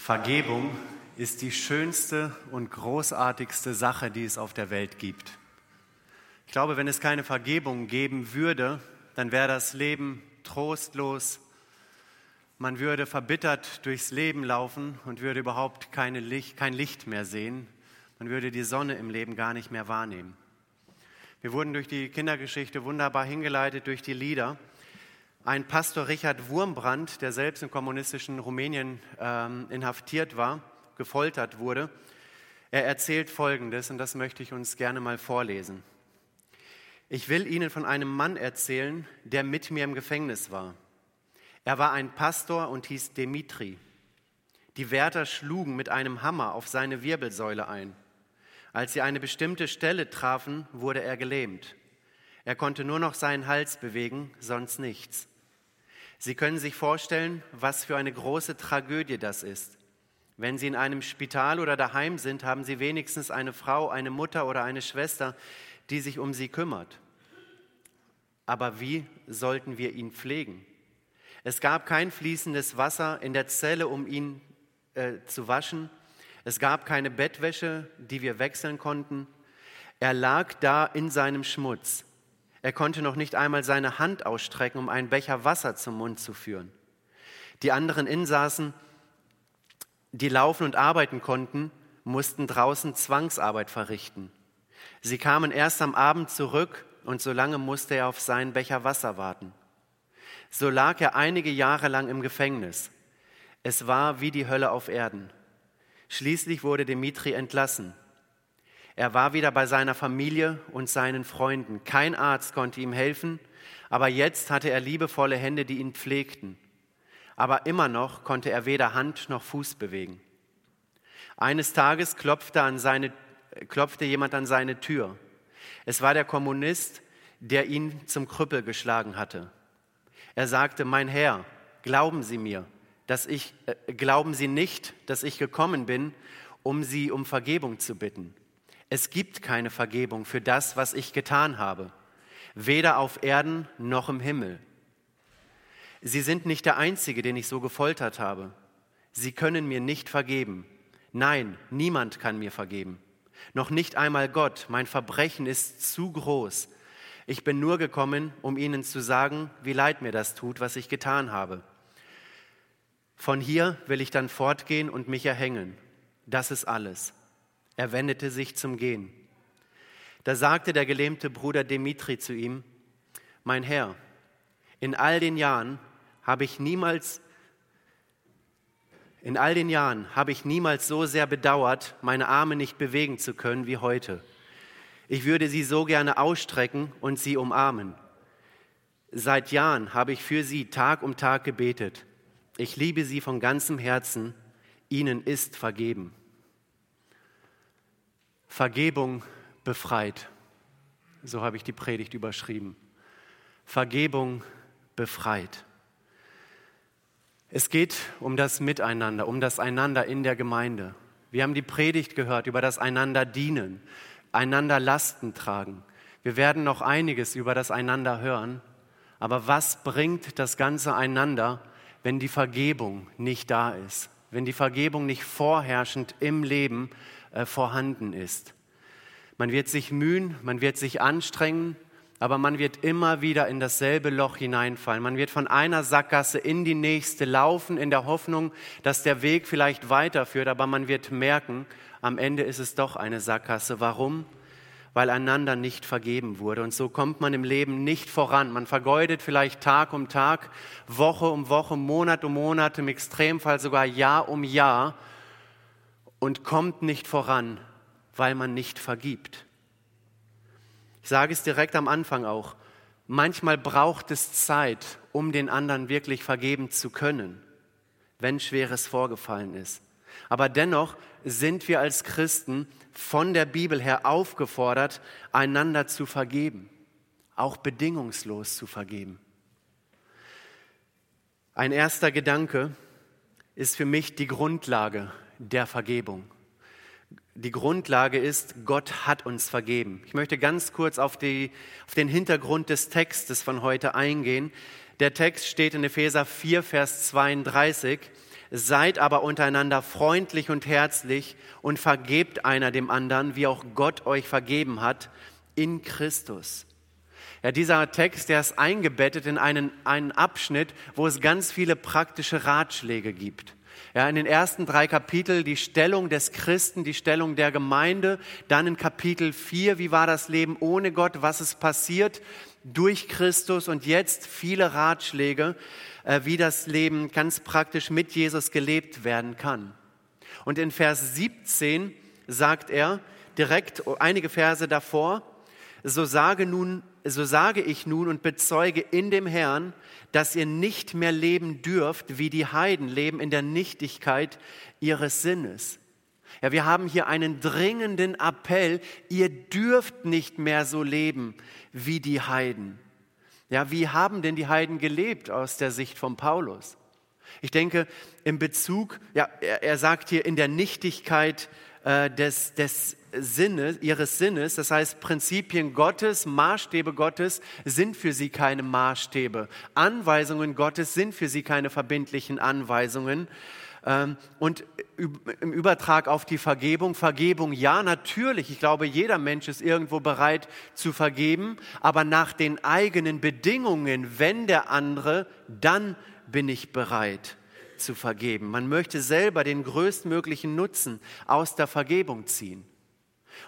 Vergebung ist die schönste und großartigste Sache, die es auf der Welt gibt. Ich glaube, wenn es keine Vergebung geben würde, dann wäre das Leben trostlos. Man würde verbittert durchs Leben laufen und würde überhaupt Licht, kein Licht mehr sehen. Man würde die Sonne im Leben gar nicht mehr wahrnehmen. Wir wurden durch die Kindergeschichte wunderbar hingeleitet, durch die Lieder. Ein Pastor Richard Wurmbrand, der selbst im kommunistischen Rumänien ähm, inhaftiert war, gefoltert wurde, er erzählt Folgendes und das möchte ich uns gerne mal vorlesen. Ich will Ihnen von einem Mann erzählen, der mit mir im Gefängnis war. Er war ein Pastor und hieß Demitri. Die Wärter schlugen mit einem Hammer auf seine Wirbelsäule ein. Als sie eine bestimmte Stelle trafen, wurde er gelähmt. Er konnte nur noch seinen Hals bewegen, sonst nichts. Sie können sich vorstellen, was für eine große Tragödie das ist. Wenn Sie in einem Spital oder daheim sind, haben Sie wenigstens eine Frau, eine Mutter oder eine Schwester, die sich um Sie kümmert. Aber wie sollten wir ihn pflegen? Es gab kein fließendes Wasser in der Zelle, um ihn äh, zu waschen. Es gab keine Bettwäsche, die wir wechseln konnten. Er lag da in seinem Schmutz. Er konnte noch nicht einmal seine Hand ausstrecken, um einen Becher Wasser zum Mund zu führen. Die anderen Insassen, die laufen und arbeiten konnten, mussten draußen Zwangsarbeit verrichten. Sie kamen erst am Abend zurück und so lange musste er auf seinen Becher Wasser warten. So lag er einige Jahre lang im Gefängnis. Es war wie die Hölle auf Erden. Schließlich wurde Dimitri entlassen. Er war wieder bei seiner Familie und seinen Freunden. Kein Arzt konnte ihm helfen, aber jetzt hatte er liebevolle Hände, die ihn pflegten. Aber immer noch konnte er weder Hand noch Fuß bewegen. Eines Tages klopfte, an seine, klopfte jemand an seine Tür. Es war der Kommunist, der ihn zum Krüppel geschlagen hatte. Er sagte, mein Herr, glauben Sie mir, dass ich, äh, glauben Sie nicht, dass ich gekommen bin, um Sie um Vergebung zu bitten. Es gibt keine Vergebung für das, was ich getan habe, weder auf Erden noch im Himmel. Sie sind nicht der Einzige, den ich so gefoltert habe. Sie können mir nicht vergeben. Nein, niemand kann mir vergeben. Noch nicht einmal Gott. Mein Verbrechen ist zu groß. Ich bin nur gekommen, um Ihnen zu sagen, wie leid mir das tut, was ich getan habe. Von hier will ich dann fortgehen und mich erhängen. Das ist alles. Er wendete sich zum Gehen. Da sagte der gelähmte Bruder Demitri zu ihm, mein Herr, in all den Jahren habe ich niemals in all den Jahren habe ich niemals so sehr bedauert, meine Arme nicht bewegen zu können wie heute. Ich würde sie so gerne ausstrecken und sie umarmen. Seit Jahren habe ich für sie Tag um Tag gebetet. Ich liebe sie von ganzem Herzen. Ihnen ist vergeben. Vergebung befreit. So habe ich die Predigt überschrieben. Vergebung befreit. Es geht um das Miteinander, um das Einander in der Gemeinde. Wir haben die Predigt gehört über das Einander dienen, einander Lasten tragen. Wir werden noch einiges über das Einander hören. Aber was bringt das Ganze einander, wenn die Vergebung nicht da ist, wenn die Vergebung nicht vorherrschend im Leben äh, vorhanden ist? Man wird sich mühen, man wird sich anstrengen, aber man wird immer wieder in dasselbe Loch hineinfallen. Man wird von einer Sackgasse in die nächste laufen, in der Hoffnung, dass der Weg vielleicht weiterführt, aber man wird merken, am Ende ist es doch eine Sackgasse. Warum? Weil einander nicht vergeben wurde. Und so kommt man im Leben nicht voran. Man vergeudet vielleicht Tag um Tag, Woche um Woche, Monat um Monat, im Extremfall sogar Jahr um Jahr und kommt nicht voran, weil man nicht vergibt. Ich sage es direkt am Anfang auch. Manchmal braucht es Zeit, um den anderen wirklich vergeben zu können, wenn Schweres vorgefallen ist. Aber dennoch sind wir als Christen von der Bibel her aufgefordert, einander zu vergeben, auch bedingungslos zu vergeben. Ein erster Gedanke ist für mich die Grundlage der Vergebung die Grundlage ist, Gott hat uns vergeben. Ich möchte ganz kurz auf, die, auf den Hintergrund des Textes von heute eingehen. Der Text steht in Epheser 4, Vers 32. seid aber untereinander freundlich und herzlich und vergebt einer dem anderen, wie auch Gott euch vergeben hat, in Christus. Ja, dieser Text, der ist eingebettet in einen, einen Abschnitt, wo es ganz viele praktische Ratschläge gibt. Ja, in den ersten drei Kapiteln die Stellung des Christen, die Stellung der Gemeinde, dann in Kapitel 4, wie war das Leben ohne Gott, was ist passiert durch Christus? Und jetzt viele Ratschläge, äh, wie das Leben ganz praktisch mit Jesus gelebt werden kann. Und in Vers 17 sagt er direkt einige Verse davor, so sage nun, so sage ich nun und bezeuge in dem Herrn, dass ihr nicht mehr leben dürft, wie die Heiden leben in der Nichtigkeit ihres Sinnes. Ja, wir haben hier einen dringenden Appell, ihr dürft nicht mehr so leben wie die Heiden. Ja, wie haben denn die Heiden gelebt aus der Sicht von Paulus? Ich denke, im Bezug, ja, er, er sagt hier in der Nichtigkeit äh, des, des Sinnes, ihres Sinnes, das heißt Prinzipien Gottes, Maßstäbe Gottes sind für sie keine Maßstäbe. Anweisungen Gottes sind für sie keine verbindlichen Anweisungen. Ähm, und im Übertrag auf die Vergebung, Vergebung ja, natürlich, ich glaube, jeder Mensch ist irgendwo bereit zu vergeben, aber nach den eigenen Bedingungen, wenn der andere, dann bin ich bereit zu vergeben. Man möchte selber den größtmöglichen Nutzen aus der Vergebung ziehen.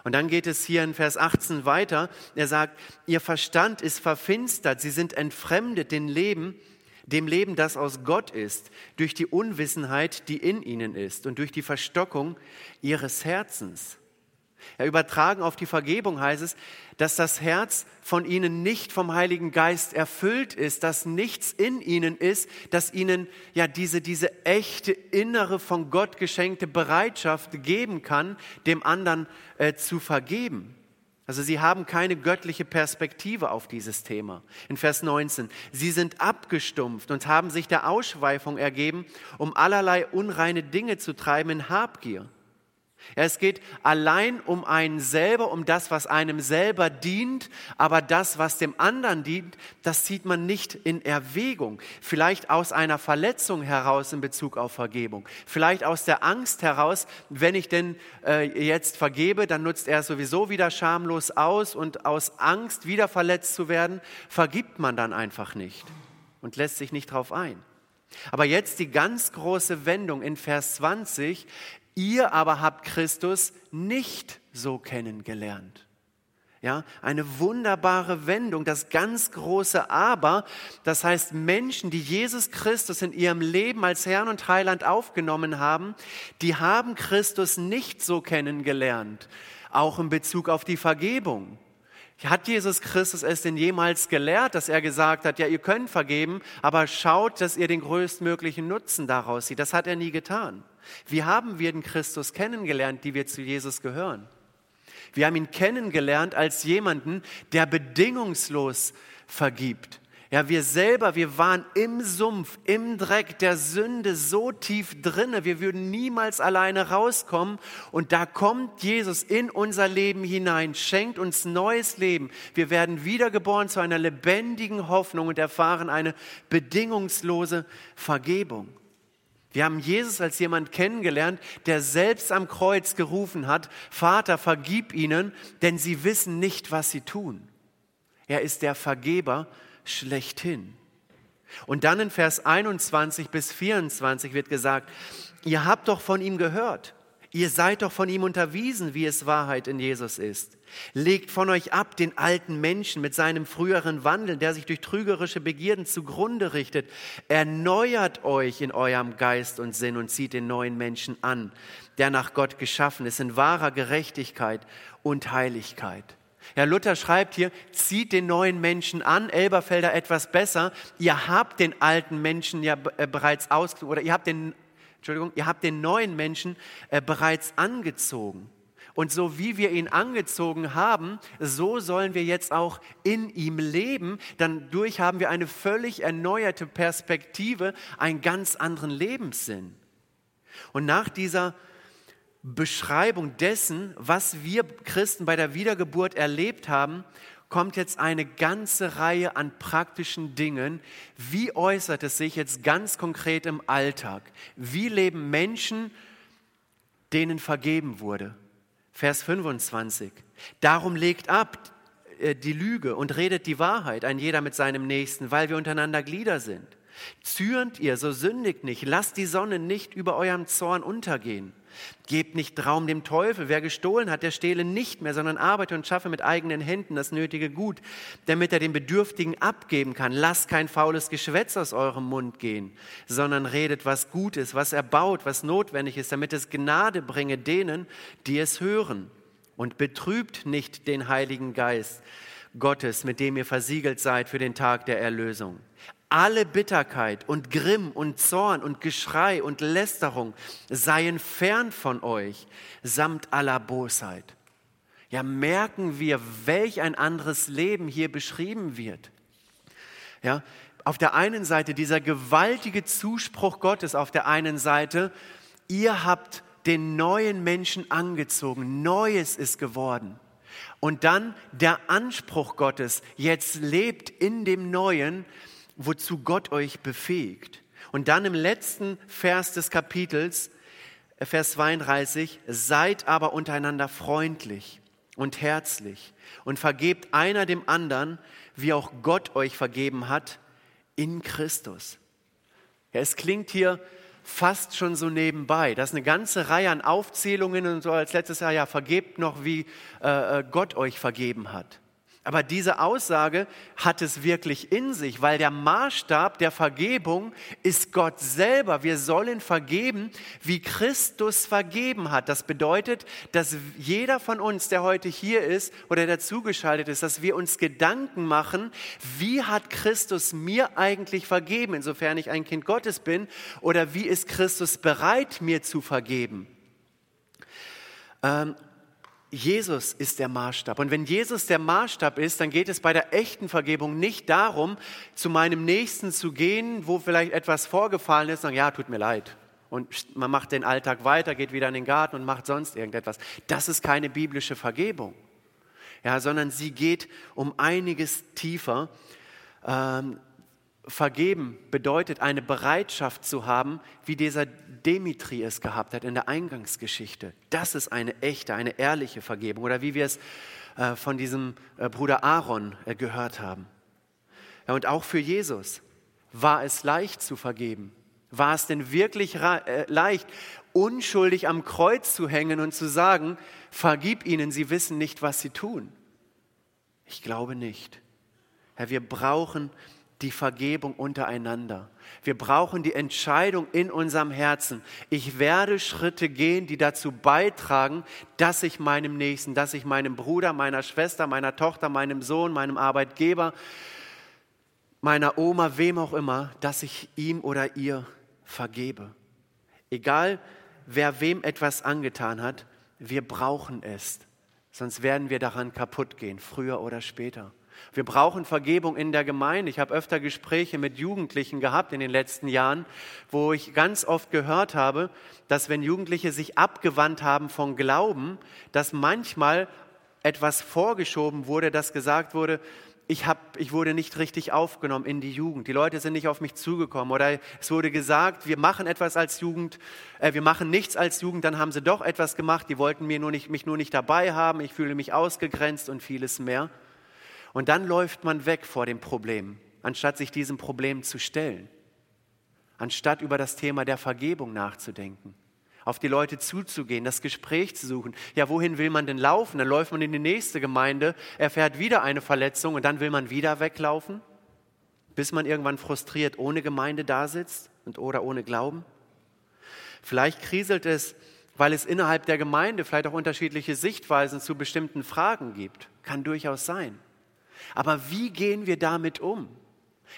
Und dann geht es hier in Vers 18 weiter. Er sagt, ihr Verstand ist verfinstert, sie sind entfremdet dem Leben, dem Leben, das aus Gott ist, durch die Unwissenheit, die in ihnen ist und durch die Verstockung ihres Herzens. Ja, übertragen auf die Vergebung heißt es, dass das Herz von ihnen nicht vom Heiligen Geist erfüllt ist, dass nichts in ihnen ist, dass ihnen ja diese, diese echte innere von Gott geschenkte Bereitschaft geben kann, dem anderen äh, zu vergeben. Also sie haben keine göttliche Perspektive auf dieses Thema. In Vers 19, sie sind abgestumpft und haben sich der Ausschweifung ergeben, um allerlei unreine Dinge zu treiben in Habgier. Ja, es geht allein um einen selber, um das, was einem selber dient, aber das, was dem anderen dient, das zieht man nicht in Erwägung. Vielleicht aus einer Verletzung heraus in Bezug auf Vergebung, vielleicht aus der Angst heraus, wenn ich denn äh, jetzt vergebe, dann nutzt er sowieso wieder schamlos aus und aus Angst, wieder verletzt zu werden, vergibt man dann einfach nicht und lässt sich nicht darauf ein. Aber jetzt die ganz große Wendung in Vers 20. Ihr aber habt Christus nicht so kennengelernt. Ja, eine wunderbare Wendung, das ganz große Aber. Das heißt, Menschen, die Jesus Christus in ihrem Leben als Herrn und Heiland aufgenommen haben, die haben Christus nicht so kennengelernt. Auch in Bezug auf die Vergebung. Hat Jesus Christus es denn jemals gelehrt, dass er gesagt hat, ja, ihr könnt vergeben, aber schaut, dass ihr den größtmöglichen Nutzen daraus sieht. Das hat er nie getan. Wie haben wir den Christus kennengelernt, die wir zu Jesus gehören? Wir haben ihn kennengelernt als jemanden, der bedingungslos vergibt. Ja, wir selber, wir waren im Sumpf, im Dreck der Sünde so tief drinne, wir würden niemals alleine rauskommen. Und da kommt Jesus in unser Leben hinein, schenkt uns neues Leben. Wir werden wiedergeboren zu einer lebendigen Hoffnung und erfahren eine bedingungslose Vergebung. Wir haben Jesus als jemand kennengelernt, der selbst am Kreuz gerufen hat, Vater, vergib ihnen, denn sie wissen nicht, was sie tun. Er ist der Vergeber schlechthin. Und dann in Vers 21 bis 24 wird gesagt, ihr habt doch von ihm gehört, ihr seid doch von ihm unterwiesen, wie es Wahrheit in Jesus ist. Legt von euch ab den alten Menschen mit seinem früheren Wandel, der sich durch trügerische Begierden zugrunde richtet. Erneuert euch in eurem Geist und Sinn und zieht den neuen Menschen an, der nach Gott geschaffen ist, in wahrer Gerechtigkeit und Heiligkeit. Herr Luther schreibt hier, zieht den neuen Menschen an, Elberfelder etwas besser. Ihr habt den alten Menschen ja äh, bereits aus, oder ihr habt den, Entschuldigung, ihr habt den neuen Menschen äh, bereits angezogen. Und so wie wir ihn angezogen haben, so sollen wir jetzt auch in ihm leben. Dann durch haben wir eine völlig erneuerte Perspektive, einen ganz anderen Lebenssinn. Und nach dieser Beschreibung dessen, was wir Christen bei der Wiedergeburt erlebt haben, kommt jetzt eine ganze Reihe an praktischen Dingen. Wie äußert es sich jetzt ganz konkret im Alltag? Wie leben Menschen, denen vergeben wurde? Vers 25. Darum legt ab äh, die Lüge und redet die Wahrheit, ein jeder mit seinem Nächsten, weil wir untereinander Glieder sind. Zürnt ihr, so sündigt nicht, lasst die Sonne nicht über eurem Zorn untergehen. Gebt nicht Raum dem Teufel. Wer gestohlen hat, der stehle nicht mehr, sondern arbeite und schaffe mit eigenen Händen das nötige Gut, damit er den Bedürftigen abgeben kann. Lasst kein faules Geschwätz aus eurem Mund gehen, sondern redet, was gut ist, was erbaut, was notwendig ist, damit es Gnade bringe denen, die es hören. Und betrübt nicht den Heiligen Geist Gottes, mit dem ihr versiegelt seid für den Tag der Erlösung alle Bitterkeit und Grimm und Zorn und Geschrei und Lästerung seien fern von euch, samt aller Bosheit. Ja, merken wir, welch ein anderes Leben hier beschrieben wird. Ja, auf der einen Seite dieser gewaltige Zuspruch Gottes, auf der einen Seite, ihr habt den neuen Menschen angezogen, Neues ist geworden. Und dann der Anspruch Gottes, jetzt lebt in dem Neuen, wozu Gott euch befähigt. Und dann im letzten Vers des Kapitels, äh, Vers 32, seid aber untereinander freundlich und herzlich und vergebt einer dem anderen, wie auch Gott euch vergeben hat in Christus. Ja, es klingt hier fast schon so nebenbei. Das ist eine ganze Reihe an Aufzählungen und so als letztes Jahr, ja, vergebt noch, wie äh, äh Gott euch vergeben hat. Aber diese Aussage hat es wirklich in sich, weil der Maßstab der Vergebung ist Gott selber. Wir sollen vergeben, wie Christus vergeben hat. Das bedeutet, dass jeder von uns, der heute hier ist oder der zugeschaltet ist, dass wir uns Gedanken machen, wie hat Christus mir eigentlich vergeben, insofern ich ein Kind Gottes bin, oder wie ist Christus bereit, mir zu vergeben. Ähm, Jesus ist der Maßstab. Und wenn Jesus der Maßstab ist, dann geht es bei der echten Vergebung nicht darum, zu meinem Nächsten zu gehen, wo vielleicht etwas vorgefallen ist, und sagen, ja, tut mir leid. Und man macht den Alltag weiter, geht wieder in den Garten und macht sonst irgendetwas. Das ist keine biblische Vergebung. Ja, sondern sie geht um einiges tiefer. Ähm, Vergeben bedeutet eine Bereitschaft zu haben, wie dieser Demetri es gehabt hat in der Eingangsgeschichte. Das ist eine echte, eine ehrliche Vergebung. Oder wie wir es äh, von diesem äh, Bruder Aaron äh, gehört haben. und auch für Jesus war es leicht zu vergeben. War es denn wirklich leicht, unschuldig am Kreuz zu hängen und zu sagen, vergib ihnen, sie wissen nicht, was sie tun? Ich glaube nicht. Herr, wir brauchen die Vergebung untereinander. Wir brauchen die Entscheidung in unserem Herzen. Ich werde Schritte gehen, die dazu beitragen, dass ich meinem Nächsten, dass ich meinem Bruder, meiner Schwester, meiner Tochter, meinem Sohn, meinem Arbeitgeber, meiner Oma, wem auch immer, dass ich ihm oder ihr vergebe. Egal, wer wem etwas angetan hat, wir brauchen es. Sonst werden wir daran kaputt gehen, früher oder später. Wir brauchen Vergebung in der Gemeinde. Ich habe öfter Gespräche mit Jugendlichen gehabt in den letzten Jahren, wo ich ganz oft gehört habe, dass wenn Jugendliche sich abgewandt haben von Glauben, dass manchmal etwas vorgeschoben wurde, dass gesagt wurde, ich, hab, ich wurde nicht richtig aufgenommen in die Jugend. Die Leute sind nicht auf mich zugekommen. Oder es wurde gesagt, wir machen etwas als Jugend, äh, wir machen nichts als Jugend, dann haben sie doch etwas gemacht, die wollten mir nur nicht, mich nur nicht dabei haben, ich fühle mich ausgegrenzt und vieles mehr. Und dann läuft man weg vor dem Problem, anstatt sich diesem Problem zu stellen, anstatt über das Thema der Vergebung nachzudenken, auf die Leute zuzugehen, das Gespräch zu suchen. Ja, wohin will man denn laufen? Dann läuft man in die nächste Gemeinde, erfährt wieder eine Verletzung und dann will man wieder weglaufen, bis man irgendwann frustriert ohne Gemeinde da sitzt und oder ohne Glauben. Vielleicht kriselt es, weil es innerhalb der Gemeinde vielleicht auch unterschiedliche Sichtweisen zu bestimmten Fragen gibt. Kann durchaus sein. Aber wie gehen wir damit um?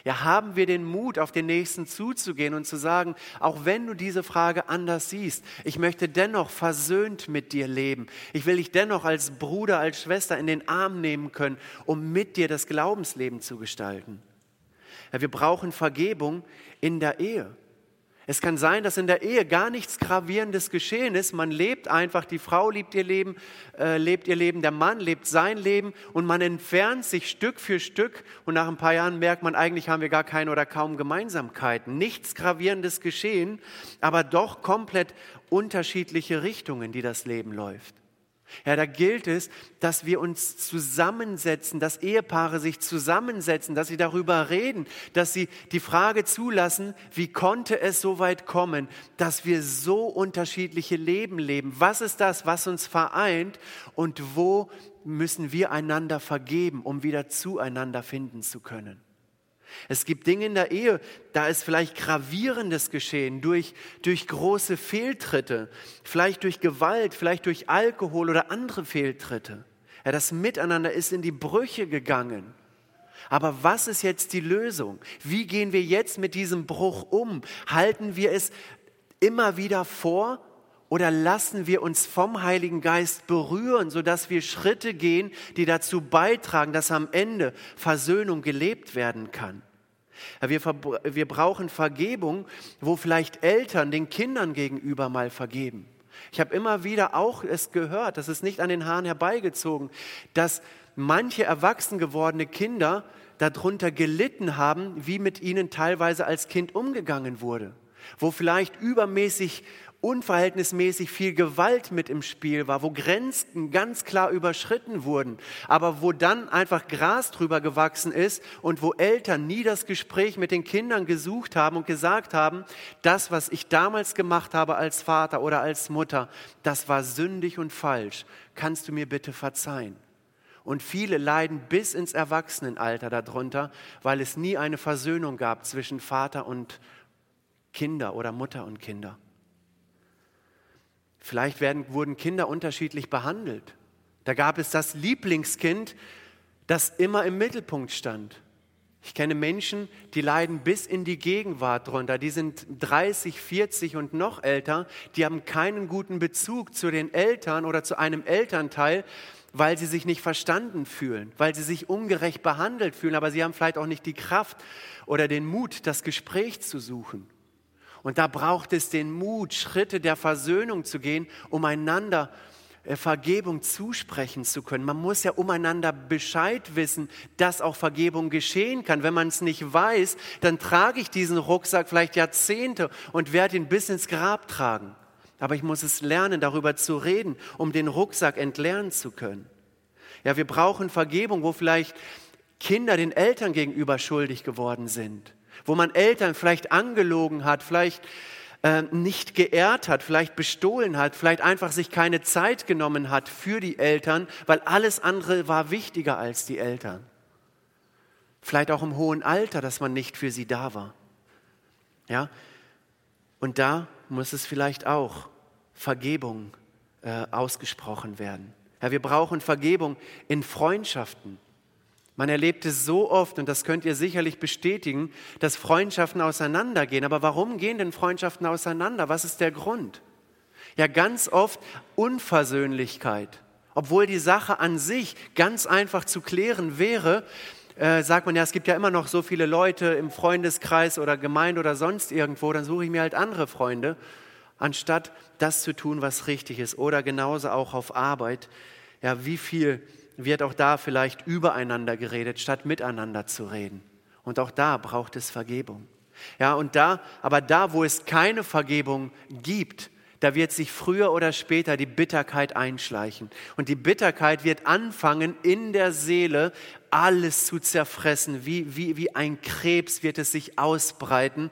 Ja, haben wir den Mut, auf den Nächsten zuzugehen und zu sagen, auch wenn du diese Frage anders siehst, ich möchte dennoch versöhnt mit dir leben. Ich will dich dennoch als Bruder, als Schwester in den Arm nehmen können, um mit dir das Glaubensleben zu gestalten. Ja, wir brauchen Vergebung in der Ehe. Es kann sein, dass in der Ehe gar nichts Gravierendes geschehen ist. Man lebt einfach, die Frau lebt ihr Leben, äh, lebt ihr Leben, der Mann lebt sein Leben und man entfernt sich Stück für Stück und nach ein paar Jahren merkt man, eigentlich haben wir gar keine oder kaum Gemeinsamkeiten. Nichts Gravierendes geschehen, aber doch komplett unterschiedliche Richtungen, die das Leben läuft. Ja, da gilt es, dass wir uns zusammensetzen, dass Ehepaare sich zusammensetzen, dass sie darüber reden, dass sie die Frage zulassen, wie konnte es so weit kommen, dass wir so unterschiedliche Leben leben? Was ist das, was uns vereint und wo müssen wir einander vergeben, um wieder zueinander finden zu können? Es gibt Dinge in der Ehe, da ist vielleicht gravierendes geschehen durch, durch große Fehltritte, vielleicht durch Gewalt, vielleicht durch Alkohol oder andere Fehltritte. Ja, das Miteinander ist in die Brüche gegangen. Aber was ist jetzt die Lösung? Wie gehen wir jetzt mit diesem Bruch um? Halten wir es immer wieder vor oder lassen wir uns vom Heiligen Geist berühren, sodass wir Schritte gehen, die dazu beitragen, dass am Ende Versöhnung gelebt werden kann? Wir, wir brauchen Vergebung, wo vielleicht Eltern den Kindern gegenüber mal vergeben. Ich habe immer wieder auch es gehört, das ist nicht an den Haaren herbeigezogen, dass manche erwachsen gewordene Kinder darunter gelitten haben, wie mit ihnen teilweise als Kind umgegangen wurde, wo vielleicht übermäßig unverhältnismäßig viel Gewalt mit im Spiel war, wo Grenzen ganz klar überschritten wurden, aber wo dann einfach Gras drüber gewachsen ist und wo Eltern nie das Gespräch mit den Kindern gesucht haben und gesagt haben, das, was ich damals gemacht habe als Vater oder als Mutter, das war sündig und falsch. Kannst du mir bitte verzeihen? Und viele leiden bis ins Erwachsenenalter darunter, weil es nie eine Versöhnung gab zwischen Vater und Kinder oder Mutter und Kinder. Vielleicht werden, wurden Kinder unterschiedlich behandelt. Da gab es das Lieblingskind, das immer im Mittelpunkt stand. Ich kenne Menschen, die leiden bis in die Gegenwart drunter. Die sind 30, 40 und noch älter. Die haben keinen guten Bezug zu den Eltern oder zu einem Elternteil, weil sie sich nicht verstanden fühlen, weil sie sich ungerecht behandelt fühlen. Aber sie haben vielleicht auch nicht die Kraft oder den Mut, das Gespräch zu suchen. Und da braucht es den Mut, Schritte der Versöhnung zu gehen, um einander äh, Vergebung zusprechen zu können. Man muss ja umeinander Bescheid wissen, dass auch Vergebung geschehen kann. Wenn man es nicht weiß, dann trage ich diesen Rucksack vielleicht Jahrzehnte und werde ihn bis ins Grab tragen. Aber ich muss es lernen, darüber zu reden, um den Rucksack entlernen zu können. Ja, wir brauchen Vergebung, wo vielleicht Kinder den Eltern gegenüber schuldig geworden sind wo man Eltern vielleicht angelogen hat, vielleicht äh, nicht geehrt hat, vielleicht bestohlen hat, vielleicht einfach sich keine Zeit genommen hat für die Eltern, weil alles andere war wichtiger als die Eltern. Vielleicht auch im hohen Alter, dass man nicht für sie da war. Ja? Und da muss es vielleicht auch Vergebung äh, ausgesprochen werden. Ja, wir brauchen Vergebung in Freundschaften. Man erlebt es so oft, und das könnt ihr sicherlich bestätigen, dass Freundschaften auseinandergehen. Aber warum gehen denn Freundschaften auseinander? Was ist der Grund? Ja, ganz oft Unversöhnlichkeit. Obwohl die Sache an sich ganz einfach zu klären wäre, äh, sagt man ja, es gibt ja immer noch so viele Leute im Freundeskreis oder Gemeinde oder sonst irgendwo, dann suche ich mir halt andere Freunde, anstatt das zu tun, was richtig ist. Oder genauso auch auf Arbeit. Ja, wie viel wird auch da vielleicht übereinander geredet, statt miteinander zu reden. Und auch da braucht es Vergebung. Ja, und da, aber da, wo es keine Vergebung gibt, da wird sich früher oder später die Bitterkeit einschleichen. Und die Bitterkeit wird anfangen, in der Seele alles zu zerfressen. Wie, wie, wie ein Krebs wird es sich ausbreiten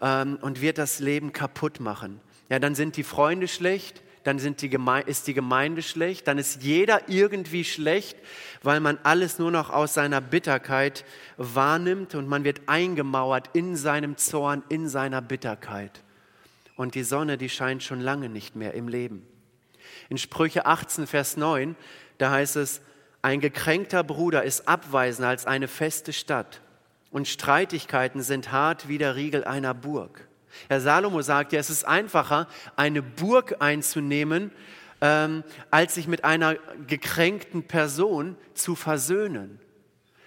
ähm, und wird das Leben kaputt machen. Ja, dann sind die Freunde schlecht, dann die ist die Gemeinde schlecht, dann ist jeder irgendwie schlecht, weil man alles nur noch aus seiner Bitterkeit wahrnimmt und man wird eingemauert in seinem Zorn, in seiner Bitterkeit. Und die Sonne, die scheint schon lange nicht mehr im Leben. In Sprüche 18, Vers 9, da heißt es, ein gekränkter Bruder ist abweisender als eine feste Stadt und Streitigkeiten sind hart wie der Riegel einer Burg. Herr Salomo sagt ja, es ist einfacher, eine Burg einzunehmen, ähm, als sich mit einer gekränkten Person zu versöhnen.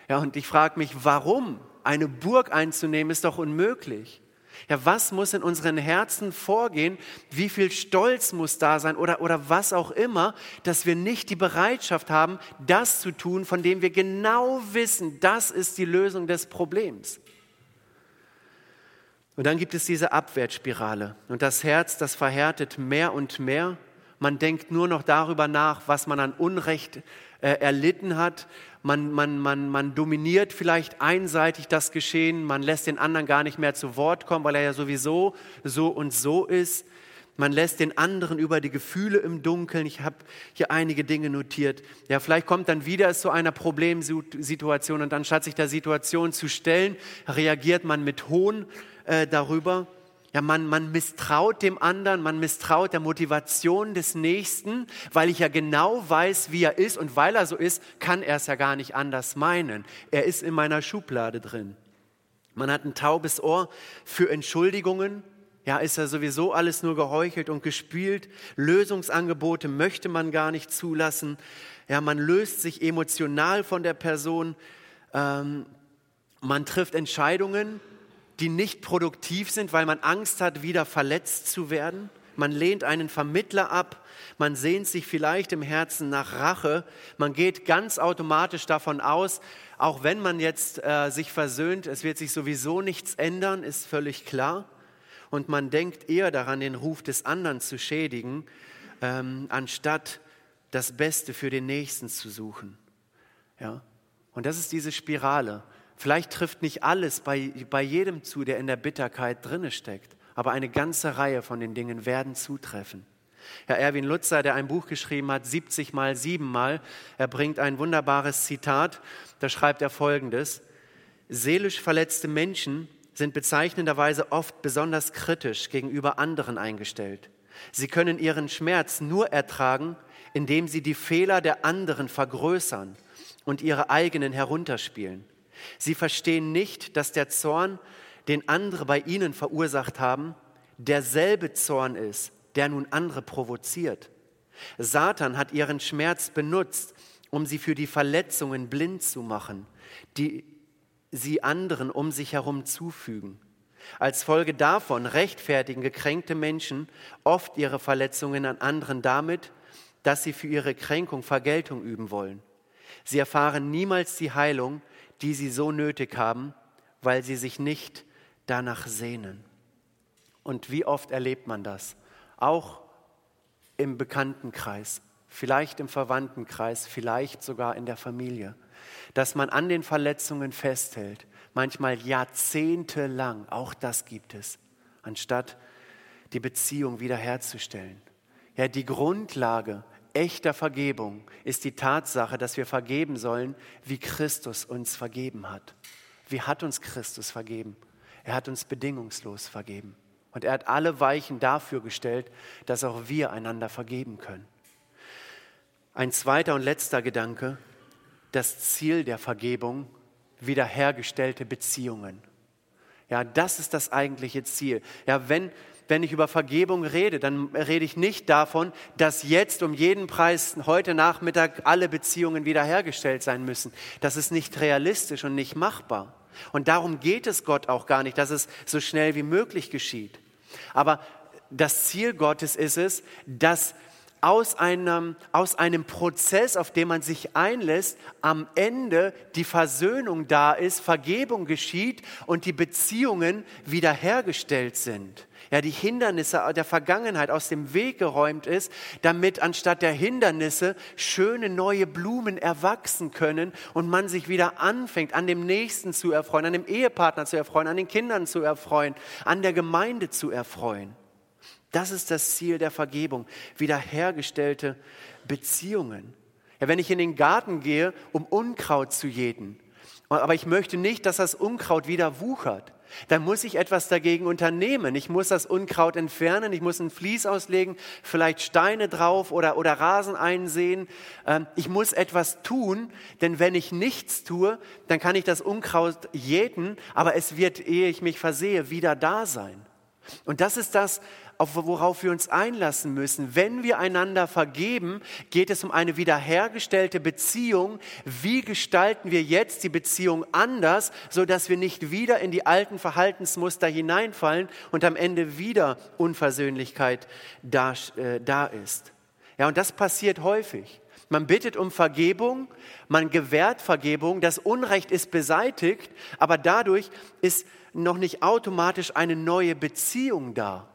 Ja, und ich frage mich, warum? Eine Burg einzunehmen ist doch unmöglich. Ja, was muss in unseren Herzen vorgehen? Wie viel Stolz muss da sein oder, oder was auch immer, dass wir nicht die Bereitschaft haben, das zu tun, von dem wir genau wissen, das ist die Lösung des Problems. Und dann gibt es diese Abwärtsspirale und das Herz, das verhärtet mehr und mehr. Man denkt nur noch darüber nach, was man an Unrecht äh, erlitten hat. Man, man, man, man dominiert vielleicht einseitig das Geschehen, man lässt den anderen gar nicht mehr zu Wort kommen, weil er ja sowieso so und so ist. Man lässt den anderen über die Gefühle im Dunkeln. Ich habe hier einige Dinge notiert. Ja, vielleicht kommt dann wieder zu einer Problemsituation und anstatt sich der Situation zu stellen, reagiert man mit Hohn äh, darüber. Ja, man, man misstraut dem anderen, man misstraut der Motivation des Nächsten, weil ich ja genau weiß, wie er ist und weil er so ist, kann er es ja gar nicht anders meinen. Er ist in meiner Schublade drin. Man hat ein taubes Ohr für Entschuldigungen. Ja, ist ja sowieso alles nur geheuchelt und gespielt. Lösungsangebote möchte man gar nicht zulassen. Ja, man löst sich emotional von der Person. Ähm, man trifft Entscheidungen, die nicht produktiv sind, weil man Angst hat, wieder verletzt zu werden. Man lehnt einen Vermittler ab, man sehnt sich vielleicht im Herzen nach Rache, man geht ganz automatisch davon aus, auch wenn man jetzt äh, sich versöhnt, es wird sich sowieso nichts ändern, ist völlig klar. Und man denkt eher daran, den Ruf des anderen zu schädigen, ähm, anstatt das Beste für den Nächsten zu suchen. Ja? Und das ist diese Spirale. Vielleicht trifft nicht alles bei, bei jedem zu, der in der Bitterkeit drinne steckt, aber eine ganze Reihe von den Dingen werden zutreffen. Herr Erwin Lutzer, der ein Buch geschrieben hat, 70 mal 7 mal, er bringt ein wunderbares Zitat, da schreibt er folgendes, seelisch verletzte Menschen sind bezeichnenderweise oft besonders kritisch gegenüber anderen eingestellt. Sie können ihren Schmerz nur ertragen, indem sie die Fehler der anderen vergrößern und ihre eigenen herunterspielen. Sie verstehen nicht, dass der Zorn, den andere bei ihnen verursacht haben, derselbe Zorn ist, der nun andere provoziert. Satan hat ihren Schmerz benutzt, um sie für die Verletzungen blind zu machen, die sie anderen um sich herum zufügen. Als Folge davon rechtfertigen gekränkte Menschen oft ihre Verletzungen an anderen damit, dass sie für ihre Kränkung Vergeltung üben wollen. Sie erfahren niemals die Heilung, die sie so nötig haben, weil sie sich nicht danach sehnen. Und wie oft erlebt man das? Auch im Bekanntenkreis, vielleicht im Verwandtenkreis, vielleicht sogar in der Familie, dass man an den Verletzungen festhält, manchmal jahrzehntelang, auch das gibt es, anstatt die Beziehung wiederherzustellen. Ja, die Grundlage echter Vergebung ist die Tatsache, dass wir vergeben sollen, wie Christus uns vergeben hat. Wie hat uns Christus vergeben? Er hat uns bedingungslos vergeben. Und er hat alle Weichen dafür gestellt, dass auch wir einander vergeben können. Ein zweiter und letzter Gedanke, das Ziel der Vergebung, wiederhergestellte Beziehungen. Ja, das ist das eigentliche Ziel. Ja, wenn, wenn ich über Vergebung rede, dann rede ich nicht davon, dass jetzt um jeden Preis heute Nachmittag alle Beziehungen wiederhergestellt sein müssen. Das ist nicht realistisch und nicht machbar. Und darum geht es Gott auch gar nicht, dass es so schnell wie möglich geschieht. Aber das Ziel Gottes ist es, dass aus einem, aus einem Prozess, auf den man sich einlässt, am Ende die Versöhnung da ist, Vergebung geschieht und die Beziehungen wiederhergestellt sind ja, die Hindernisse der Vergangenheit aus dem Weg geräumt ist, damit anstatt der Hindernisse schöne neue Blumen erwachsen können und man sich wieder anfängt, an dem Nächsten zu erfreuen, an dem Ehepartner zu erfreuen, an den Kindern zu erfreuen, an der Gemeinde zu erfreuen. Das ist das Ziel der Vergebung, wiederhergestellte Beziehungen. Ja, wenn ich in den Garten gehe, um Unkraut zu jäten, aber ich möchte nicht, dass das Unkraut wieder wuchert, dann muss ich etwas dagegen unternehmen. Ich muss das Unkraut entfernen, ich muss ein Vlies auslegen, vielleicht Steine drauf oder, oder Rasen einsehen. Ähm, ich muss etwas tun, denn wenn ich nichts tue, dann kann ich das Unkraut jäten, aber es wird, ehe ich mich versehe, wieder da sein. Und das ist das, worauf wir uns einlassen müssen. Wenn wir einander vergeben, geht es um eine wiederhergestellte Beziehung. Wie gestalten wir jetzt die Beziehung anders, sodass wir nicht wieder in die alten Verhaltensmuster hineinfallen und am Ende wieder Unversöhnlichkeit da, äh, da ist? Ja, und das passiert häufig. Man bittet um Vergebung, man gewährt Vergebung, das Unrecht ist beseitigt, aber dadurch ist noch nicht automatisch eine neue Beziehung da.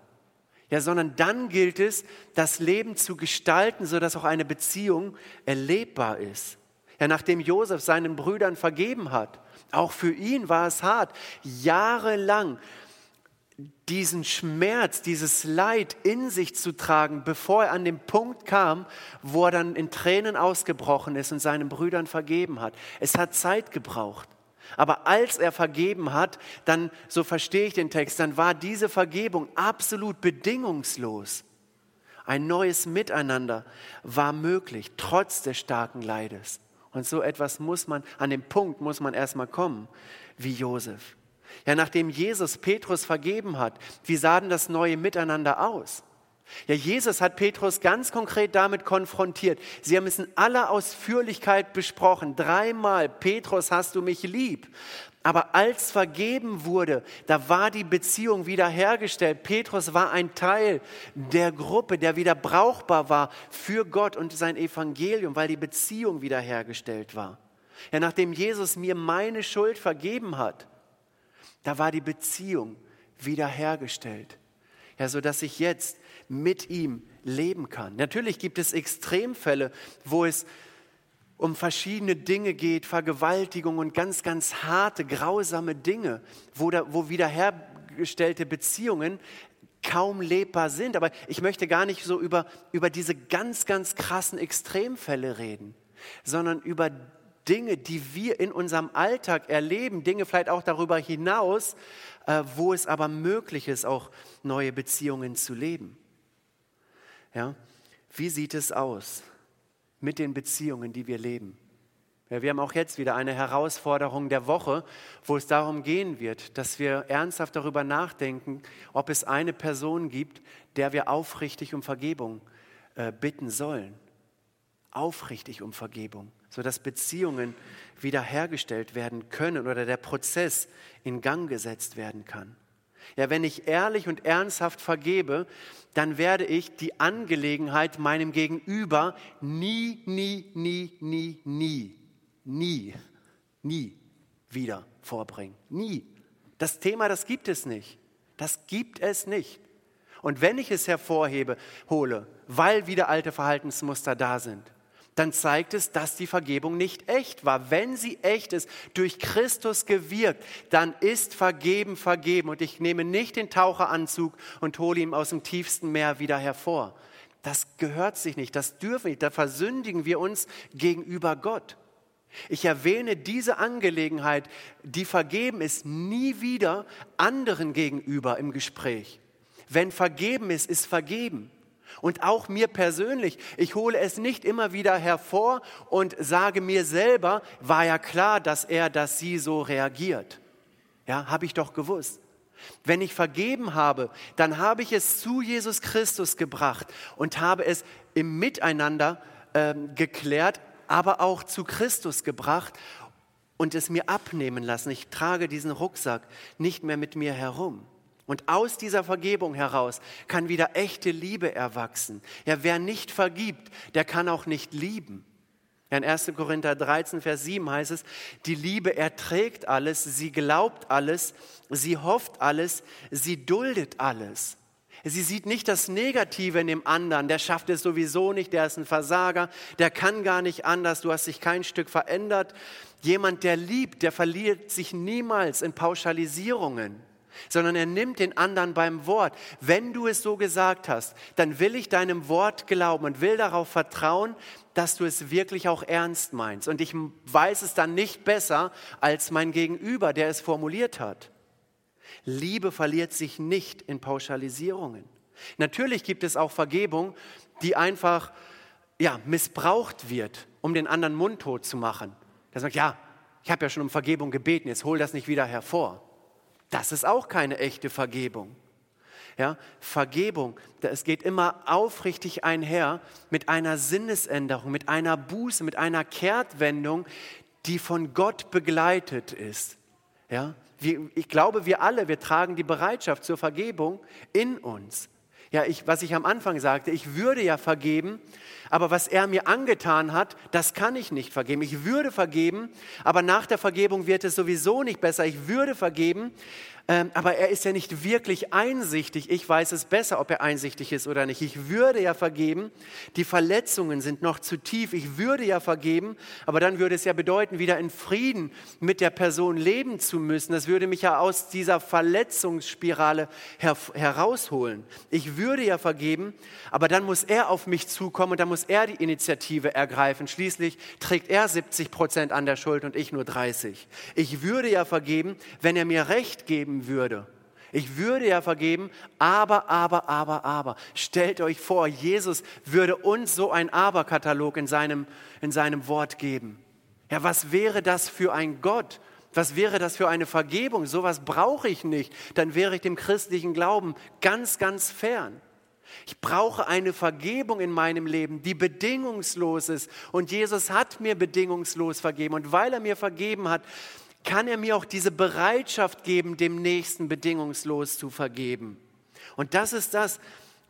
Ja, sondern dann gilt es, das Leben zu gestalten, sodass auch eine Beziehung erlebbar ist. Ja, nachdem Josef seinen Brüdern vergeben hat, auch für ihn war es hart, jahrelang diesen Schmerz, dieses Leid in sich zu tragen, bevor er an den Punkt kam, wo er dann in Tränen ausgebrochen ist und seinen Brüdern vergeben hat. Es hat Zeit gebraucht. Aber als er vergeben hat, dann, so verstehe ich den Text, dann war diese Vergebung absolut bedingungslos. Ein neues Miteinander war möglich, trotz des starken Leides. Und so etwas muss man, an dem Punkt muss man erstmal kommen, wie Josef. Ja, nachdem Jesus Petrus vergeben hat, wie sah denn das neue Miteinander aus? Ja, Jesus hat Petrus ganz konkret damit konfrontiert. Sie haben es in aller Ausführlichkeit besprochen. Dreimal, Petrus, hast du mich lieb. Aber als vergeben wurde, da war die Beziehung wiederhergestellt. Petrus war ein Teil der Gruppe, der wieder brauchbar war für Gott und sein Evangelium, weil die Beziehung wiederhergestellt war. Ja, nachdem Jesus mir meine Schuld vergeben hat, da war die Beziehung wiederhergestellt. Ja, so dass ich jetzt mit ihm leben kann. Natürlich gibt es Extremfälle, wo es um verschiedene Dinge geht, Vergewaltigung und ganz, ganz harte, grausame Dinge, wo, da, wo wiederhergestellte Beziehungen kaum lebbar sind. Aber ich möchte gar nicht so über, über diese ganz, ganz krassen Extremfälle reden, sondern über Dinge, die wir in unserem Alltag erleben, Dinge vielleicht auch darüber hinaus, äh, wo es aber möglich ist, auch neue Beziehungen zu leben. Ja? Wie sieht es aus mit den Beziehungen, die wir leben? Ja, wir haben auch jetzt wieder eine Herausforderung der Woche, wo es darum gehen wird, dass wir ernsthaft darüber nachdenken, ob es eine Person gibt, der wir aufrichtig um Vergebung äh, bitten sollen. Aufrichtig um Vergebung, sodass Beziehungen wiederhergestellt werden können oder der Prozess in Gang gesetzt werden kann. Ja, wenn ich ehrlich und ernsthaft vergebe, dann werde ich die Angelegenheit meinem Gegenüber nie, nie, nie, nie, nie, nie, nie wieder vorbringen. Nie. Das Thema, das gibt es nicht. Das gibt es nicht. Und wenn ich es hervorhebe, hole, weil wieder alte Verhaltensmuster da sind, dann zeigt es, dass die Vergebung nicht echt war. Wenn sie echt ist, durch Christus gewirkt, dann ist vergeben vergeben. Und ich nehme nicht den Taucheranzug und hole ihn aus dem tiefsten Meer wieder hervor. Das gehört sich nicht, das dürfen wir nicht. Da versündigen wir uns gegenüber Gott. Ich erwähne diese Angelegenheit, die vergeben ist, nie wieder anderen gegenüber im Gespräch. Wenn vergeben ist, ist vergeben. Und auch mir persönlich, ich hole es nicht immer wieder hervor und sage mir selber, war ja klar, dass er, dass sie so reagiert. Ja, habe ich doch gewusst. Wenn ich vergeben habe, dann habe ich es zu Jesus Christus gebracht und habe es im Miteinander äh, geklärt, aber auch zu Christus gebracht und es mir abnehmen lassen. Ich trage diesen Rucksack nicht mehr mit mir herum. Und aus dieser Vergebung heraus kann wieder echte Liebe erwachsen. Ja, wer nicht vergibt, der kann auch nicht lieben. Ja, in 1. Korinther 13, Vers 7 heißt es, die Liebe erträgt alles, sie glaubt alles, sie hofft alles, sie duldet alles. Sie sieht nicht das Negative in dem anderen, der schafft es sowieso nicht, der ist ein Versager, der kann gar nicht anders, du hast dich kein Stück verändert. Jemand, der liebt, der verliert sich niemals in Pauschalisierungen sondern er nimmt den anderen beim Wort. Wenn du es so gesagt hast, dann will ich deinem Wort glauben und will darauf vertrauen, dass du es wirklich auch ernst meinst. Und ich weiß es dann nicht besser als mein Gegenüber, der es formuliert hat. Liebe verliert sich nicht in Pauschalisierungen. Natürlich gibt es auch Vergebung, die einfach ja, missbraucht wird, um den anderen mundtot zu machen. Der sagt, ja, ich habe ja schon um Vergebung gebeten, jetzt hol das nicht wieder hervor. Das ist auch keine echte Vergebung. Ja, Vergebung, es geht immer aufrichtig einher mit einer Sinnesänderung, mit einer Buße, mit einer Kehrtwendung, die von Gott begleitet ist. Ja, ich glaube, wir alle, wir tragen die Bereitschaft zur Vergebung in uns. Ja, ich, was ich am Anfang sagte, ich würde ja vergeben, aber was er mir angetan hat, das kann ich nicht vergeben. Ich würde vergeben, aber nach der Vergebung wird es sowieso nicht besser. Ich würde vergeben, aber er ist ja nicht wirklich einsichtig. Ich weiß es besser, ob er einsichtig ist oder nicht. Ich würde ja vergeben, die Verletzungen sind noch zu tief. Ich würde ja vergeben, aber dann würde es ja bedeuten, wieder in Frieden mit der Person leben zu müssen. Das würde mich ja aus dieser Verletzungsspirale her herausholen. Ich würde ja vergeben, aber dann muss er auf mich zukommen und dann muss er die Initiative ergreifen. Schließlich trägt er 70 Prozent an der Schuld und ich nur 30. Ich würde ja vergeben, wenn er mir Recht geben vergeben würde. Ich würde ja vergeben, aber, aber, aber, aber. Stellt euch vor, Jesus würde uns so ein Aber-Katalog in seinem, in seinem Wort geben. Ja, was wäre das für ein Gott? Was wäre das für eine Vergebung? Sowas brauche ich nicht. Dann wäre ich dem christlichen Glauben ganz, ganz fern. Ich brauche eine Vergebung in meinem Leben, die bedingungslos ist. Und Jesus hat mir bedingungslos vergeben. Und weil er mir vergeben hat, kann er mir auch diese Bereitschaft geben, dem Nächsten bedingungslos zu vergeben. Und das ist das,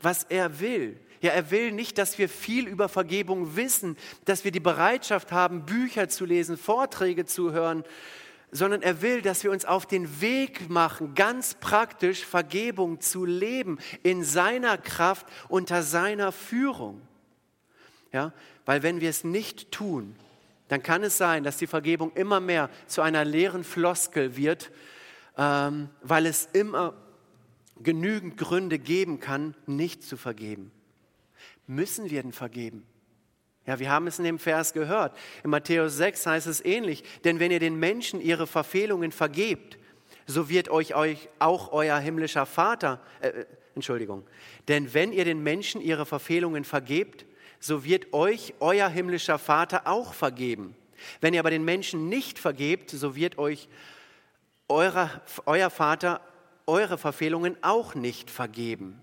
was er will. Ja, er will nicht, dass wir viel über Vergebung wissen, dass wir die Bereitschaft haben, Bücher zu lesen, Vorträge zu hören, sondern er will, dass wir uns auf den Weg machen, ganz praktisch Vergebung zu leben, in seiner Kraft, unter seiner Führung. Ja, weil wenn wir es nicht tun, dann kann es sein, dass die Vergebung immer mehr zu einer leeren Floskel wird, ähm, weil es immer genügend Gründe geben kann, nicht zu vergeben. Müssen wir denn vergeben? Ja, wir haben es in dem Vers gehört. In Matthäus 6 heißt es ähnlich, denn wenn ihr den Menschen ihre Verfehlungen vergebt, so wird euch, euch auch euer himmlischer Vater, äh, äh Entschuldigung, denn wenn ihr den Menschen ihre Verfehlungen vergebt, so wird euch euer himmlischer Vater auch vergeben. Wenn ihr aber den Menschen nicht vergebt, so wird euch eurer, euer Vater eure Verfehlungen auch nicht vergeben.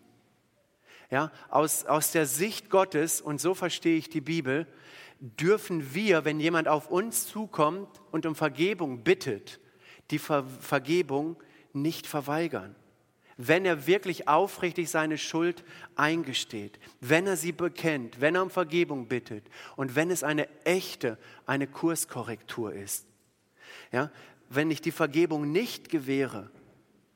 Ja, aus, aus der Sicht Gottes, und so verstehe ich die Bibel, dürfen wir, wenn jemand auf uns zukommt und um Vergebung bittet, die Ver Vergebung nicht verweigern wenn er wirklich aufrichtig seine Schuld eingesteht, wenn er sie bekennt, wenn er um Vergebung bittet und wenn es eine echte, eine Kurskorrektur ist. Ja, wenn ich die Vergebung nicht gewähre,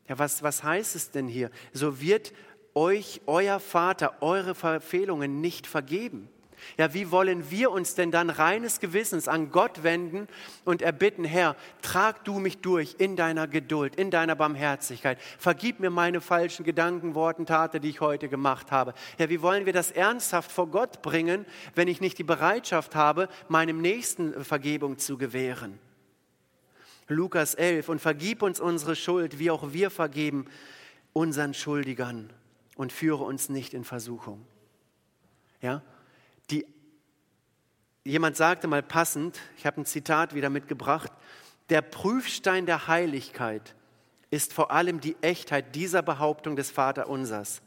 ja, was, was heißt es denn hier? So wird euch euer Vater eure Verfehlungen nicht vergeben. Ja, wie wollen wir uns denn dann reines Gewissens an Gott wenden und erbitten, Herr, trag du mich durch in deiner Geduld, in deiner Barmherzigkeit. Vergib mir meine falschen Gedanken, Worten, Taten, die ich heute gemacht habe. Ja, wie wollen wir das ernsthaft vor Gott bringen, wenn ich nicht die Bereitschaft habe, meinem Nächsten Vergebung zu gewähren? Lukas 11, und vergib uns unsere Schuld, wie auch wir vergeben unseren Schuldigern und führe uns nicht in Versuchung. Ja, jemand sagte mal passend, ich habe ein Zitat wieder mitgebracht, der Prüfstein der Heiligkeit ist vor allem die Echtheit dieser Behauptung des Vaterunsers,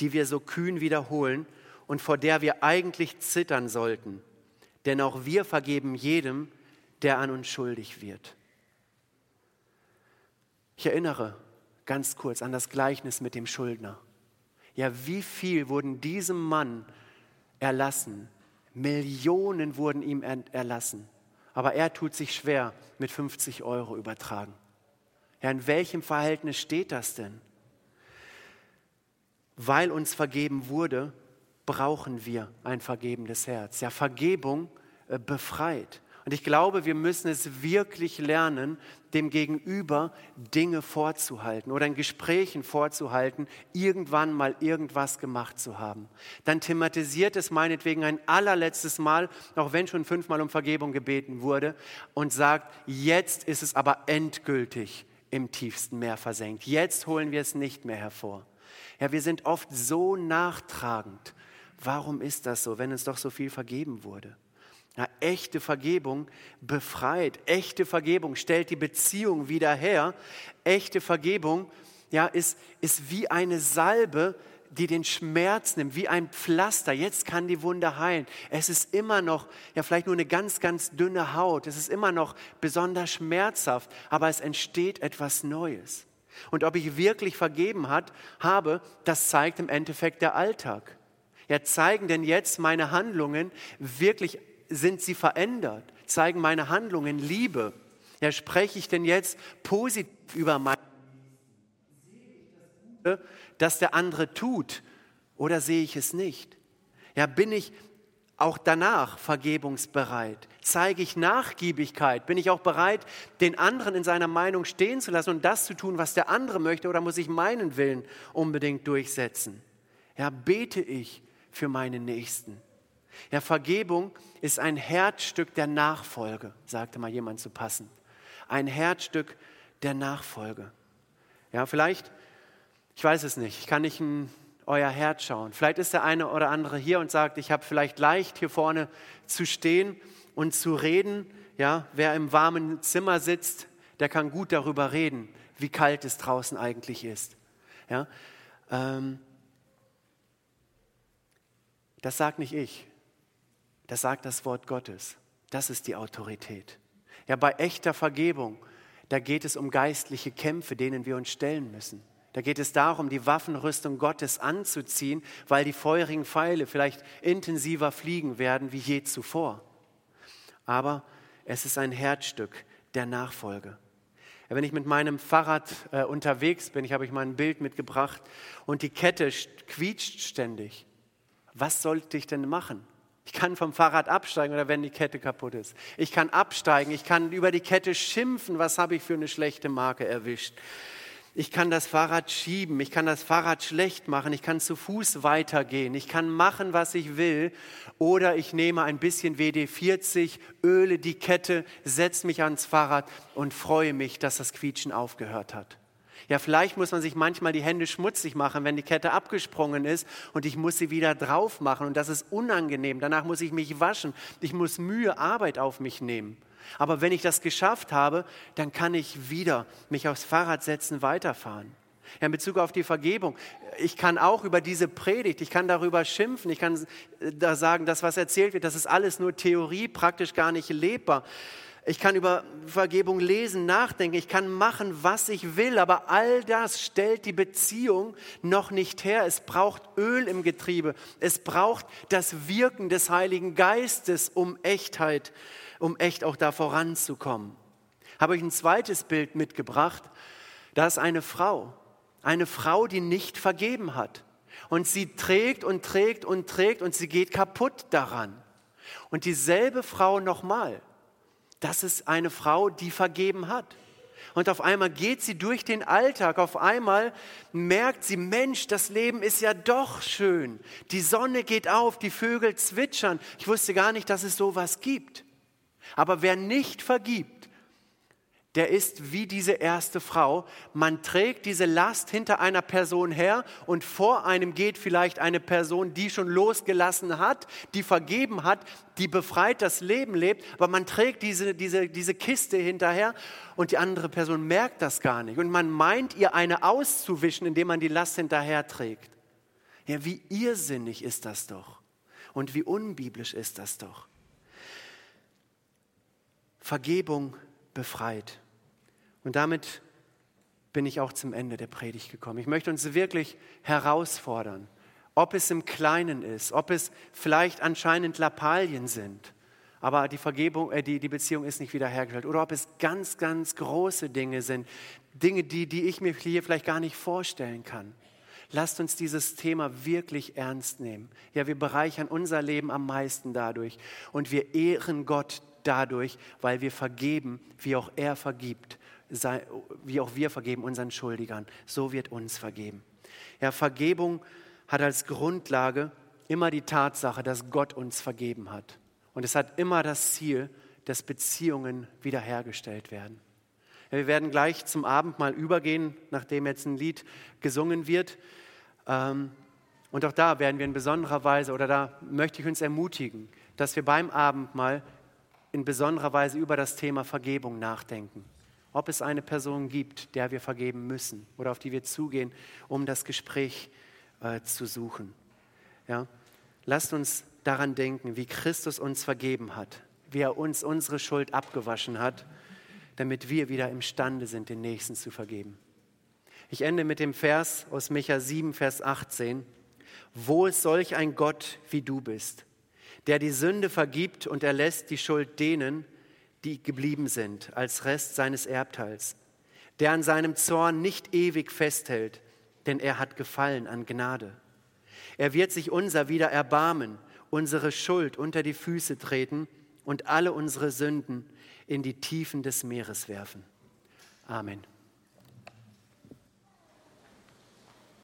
die wir so kühn wiederholen und vor der wir eigentlich zittern sollten. Denn auch wir vergeben jedem, der an uns schuldig wird. Ich erinnere ganz kurz an das Gleichnis mit dem Schuldner. Ja, wie viel wurden diesem Mann erlassen. Millionen wurden ihm erlassen. Aber er tut sich schwer mit 50 Euro übertragen. Ja, in welchem Verhältnis steht das denn? Weil uns vergeben wurde, brauchen wir ein vergebendes Herz. Ja, Vergebung äh, befreit. Und ich glaube, wir müssen es wirklich lernen, dem Gegenüber Dinge vorzuhalten oder in Gesprächen vorzuhalten, irgendwann mal irgendwas gemacht zu haben. Dann thematisiert es meinetwegen ein allerletztes Mal, auch wenn schon fünfmal um Vergebung gebeten wurde, und sagt, jetzt ist es aber endgültig im tiefsten Meer versenkt. Jetzt holen wir es nicht mehr hervor. Ja, wir sind oft so nachtragend. Warum ist das so, wenn uns doch so viel vergeben wurde? Ja, echte Vergebung befreit. Echte Vergebung stellt die Beziehung wieder her. Echte Vergebung ja, ist, ist wie eine Salbe, die den Schmerz nimmt, wie ein Pflaster. Jetzt kann die Wunde heilen. Es ist immer noch, ja, vielleicht nur eine ganz, ganz dünne Haut. Es ist immer noch besonders schmerzhaft, aber es entsteht etwas Neues. Und ob ich wirklich vergeben hat, habe, das zeigt im Endeffekt der Alltag. Ja, zeigen denn jetzt meine Handlungen wirklich, sind sie verändert? Zeigen meine Handlungen Liebe? Ja, spreche ich denn jetzt positiv über meine das der andere tut oder sehe ich es nicht? Ja, bin ich auch danach vergebungsbereit? Zeige ich Nachgiebigkeit? Bin ich auch bereit, den anderen in seiner Meinung stehen zu lassen und das zu tun, was der andere möchte oder muss ich meinen Willen unbedingt durchsetzen? Ja, bete ich für meine Nächsten? Ja, Vergebung ist ein Herzstück der Nachfolge, sagte mal jemand zu passen. Ein Herzstück der Nachfolge. Ja, vielleicht ich weiß es nicht. Ich kann nicht in euer Herz schauen. Vielleicht ist der eine oder andere hier und sagt, ich habe vielleicht leicht hier vorne zu stehen und zu reden. Ja, wer im warmen Zimmer sitzt, der kann gut darüber reden, wie kalt es draußen eigentlich ist. Ja, ähm, das sagt nicht ich. Das sagt das Wort Gottes. Das ist die Autorität. Ja, bei echter Vergebung, da geht es um geistliche Kämpfe, denen wir uns stellen müssen. Da geht es darum, die Waffenrüstung Gottes anzuziehen, weil die feurigen Pfeile vielleicht intensiver fliegen werden wie je zuvor. Aber es ist ein Herzstück der Nachfolge. Wenn ich mit meinem Fahrrad äh, unterwegs bin, ich habe euch mal ein Bild mitgebracht und die Kette quietscht ständig. Was sollte ich denn machen? Ich kann vom Fahrrad absteigen oder wenn die Kette kaputt ist. Ich kann absteigen, ich kann über die Kette schimpfen, was habe ich für eine schlechte Marke erwischt. Ich kann das Fahrrad schieben, ich kann das Fahrrad schlecht machen, ich kann zu Fuß weitergehen, ich kann machen, was ich will. Oder ich nehme ein bisschen WD-40, öle die Kette, setze mich ans Fahrrad und freue mich, dass das Quietschen aufgehört hat. Ja, vielleicht muss man sich manchmal die Hände schmutzig machen, wenn die Kette abgesprungen ist und ich muss sie wieder drauf machen und das ist unangenehm. Danach muss ich mich waschen. Ich muss Mühe, Arbeit auf mich nehmen. Aber wenn ich das geschafft habe, dann kann ich wieder mich aufs Fahrrad setzen, weiterfahren. Ja, in Bezug auf die Vergebung, ich kann auch über diese Predigt, ich kann darüber schimpfen, ich kann da sagen, das, was erzählt wird, das ist alles nur Theorie, praktisch gar nicht lebbar. Ich kann über Vergebung lesen, nachdenken, ich kann machen, was ich will, aber all das stellt die Beziehung noch nicht her. Es braucht Öl im Getriebe, es braucht das Wirken des Heiligen Geistes, um Echtheit um echt auch da voranzukommen. Habe ich ein zweites Bild mitgebracht. Da ist eine Frau, eine Frau, die nicht vergeben hat. Und sie trägt und trägt und trägt und sie geht kaputt daran. Und dieselbe Frau nochmal, das ist eine Frau, die vergeben hat. Und auf einmal geht sie durch den Alltag, auf einmal merkt sie, Mensch, das Leben ist ja doch schön. Die Sonne geht auf, die Vögel zwitschern. Ich wusste gar nicht, dass es sowas gibt. Aber wer nicht vergibt, der ist wie diese erste Frau. Man trägt diese Last hinter einer Person her und vor einem geht vielleicht eine Person, die schon losgelassen hat, die vergeben hat, die befreit das Leben lebt, aber man trägt diese, diese, diese Kiste hinterher und die andere Person merkt das gar nicht. Und man meint ihr eine auszuwischen, indem man die Last hinterher trägt. Ja, wie irrsinnig ist das doch und wie unbiblisch ist das doch. Vergebung befreit. Und damit bin ich auch zum Ende der Predigt gekommen. Ich möchte uns wirklich herausfordern, ob es im Kleinen ist, ob es vielleicht anscheinend Lappalien sind, aber die Vergebung, äh, die, die Beziehung ist nicht wiederhergestellt, oder ob es ganz, ganz große Dinge sind, Dinge, die, die ich mir hier vielleicht gar nicht vorstellen kann. Lasst uns dieses Thema wirklich ernst nehmen. Ja, wir bereichern unser Leben am meisten dadurch und wir ehren Gott dadurch, weil wir vergeben, wie auch er vergibt, wie auch wir vergeben unseren Schuldigern. So wird uns vergeben. Ja, Vergebung hat als Grundlage immer die Tatsache, dass Gott uns vergeben hat. Und es hat immer das Ziel, dass Beziehungen wiederhergestellt werden. Ja, wir werden gleich zum Abendmahl übergehen, nachdem jetzt ein Lied gesungen wird. Ähm, und auch da werden wir in besonderer Weise, oder da möchte ich uns ermutigen, dass wir beim Abendmahl in besonderer Weise über das Thema Vergebung nachdenken ob es eine Person gibt, der wir vergeben müssen oder auf die wir zugehen, um das Gespräch äh, zu suchen. Ja? Lasst uns daran denken, wie Christus uns vergeben hat, wie er uns unsere Schuld abgewaschen hat, damit wir wieder imstande sind, den Nächsten zu vergeben. Ich ende mit dem Vers aus Micha 7, Vers 18. Wo ist solch ein Gott wie du bist, der die Sünde vergibt und erlässt die Schuld denen, die geblieben sind, als Rest seines Erbteils, der an seinem Zorn nicht ewig festhält, denn er hat Gefallen an Gnade. Er wird sich unser wieder erbarmen, unsere Schuld unter die Füße treten und alle unsere Sünden in die Tiefen des Meeres werfen. Amen.